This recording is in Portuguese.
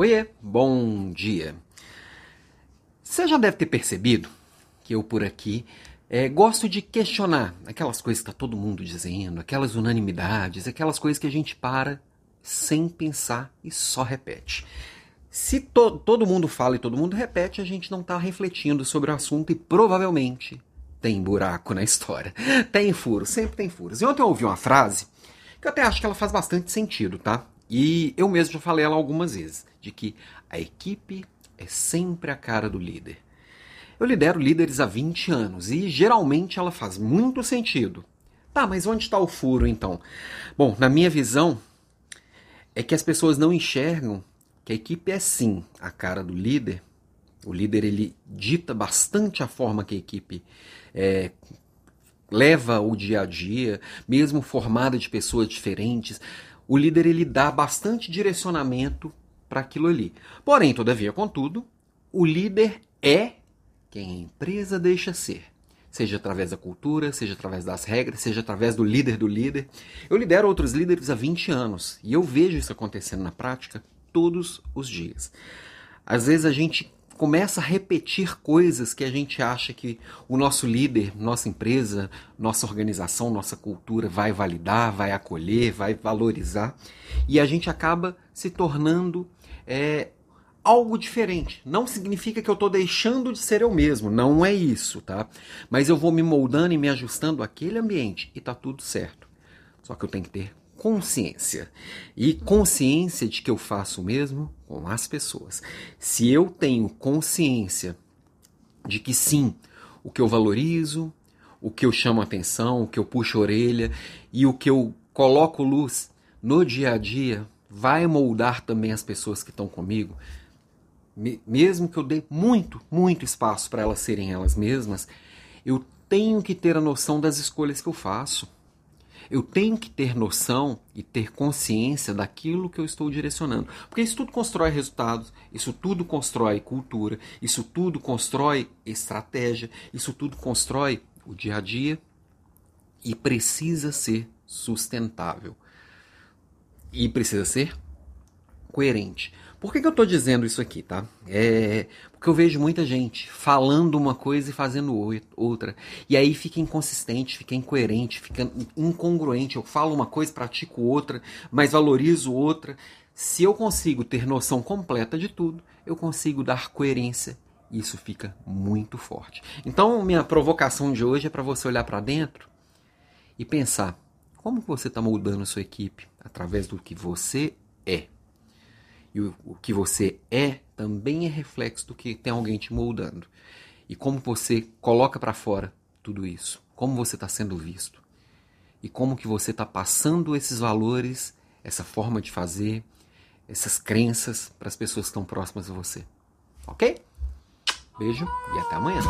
Oiê, bom dia. Você já deve ter percebido que eu por aqui é, gosto de questionar aquelas coisas que está todo mundo dizendo, aquelas unanimidades, aquelas coisas que a gente para sem pensar e só repete. Se to todo mundo fala e todo mundo repete, a gente não está refletindo sobre o assunto e provavelmente tem buraco na história. Tem furos, sempre tem furos. E ontem eu ouvi uma frase que eu até acho que ela faz bastante sentido, tá? E eu mesmo já falei ela algumas vezes, de que a equipe é sempre a cara do líder. Eu lidero líderes há 20 anos e geralmente ela faz muito sentido. Tá, mas onde está o furo então? Bom, na minha visão, é que as pessoas não enxergam que a equipe é sim a cara do líder. O líder ele dita bastante a forma que a equipe é, leva o dia a dia, mesmo formada de pessoas diferentes o líder ele dá bastante direcionamento para aquilo ali. Porém, todavia, contudo, o líder é quem a empresa deixa ser. Seja através da cultura, seja através das regras, seja através do líder do líder. Eu lidero outros líderes há 20 anos e eu vejo isso acontecendo na prática todos os dias. Às vezes a gente começa a repetir coisas que a gente acha que o nosso líder, nossa empresa, nossa organização, nossa cultura vai validar, vai acolher, vai valorizar, e a gente acaba se tornando é, algo diferente. Não significa que eu estou deixando de ser eu mesmo, não é isso, tá? Mas eu vou me moldando e me ajustando àquele ambiente e tá tudo certo. Só que eu tenho que ter consciência. E consciência de que eu faço o mesmo com as pessoas. Se eu tenho consciência de que sim, o que eu valorizo, o que eu chamo atenção, o que eu puxo a orelha e o que eu coloco luz no dia a dia vai moldar também as pessoas que estão comigo, mesmo que eu dê muito, muito espaço para elas serem elas mesmas, eu tenho que ter a noção das escolhas que eu faço. Eu tenho que ter noção e ter consciência daquilo que eu estou direcionando. Porque isso tudo constrói resultados, isso tudo constrói cultura, isso tudo constrói estratégia, isso tudo constrói o dia a dia e precisa ser sustentável. E precisa ser coerente. Por que, que eu estou dizendo isso aqui, tá? É porque eu vejo muita gente falando uma coisa e fazendo outra. E aí fica inconsistente, fica incoerente, fica incongruente. Eu falo uma coisa, pratico outra, mas valorizo outra. Se eu consigo ter noção completa de tudo, eu consigo dar coerência. Isso fica muito forte. Então, minha provocação de hoje é para você olhar para dentro e pensar como você está moldando a sua equipe através do que você é. E o, o que você é também é reflexo do que tem alguém te moldando. E como você coloca para fora tudo isso, como você está sendo visto e como que você está passando esses valores, essa forma de fazer, essas crenças para as pessoas que estão próximas a você. Ok? Beijo e até amanhã.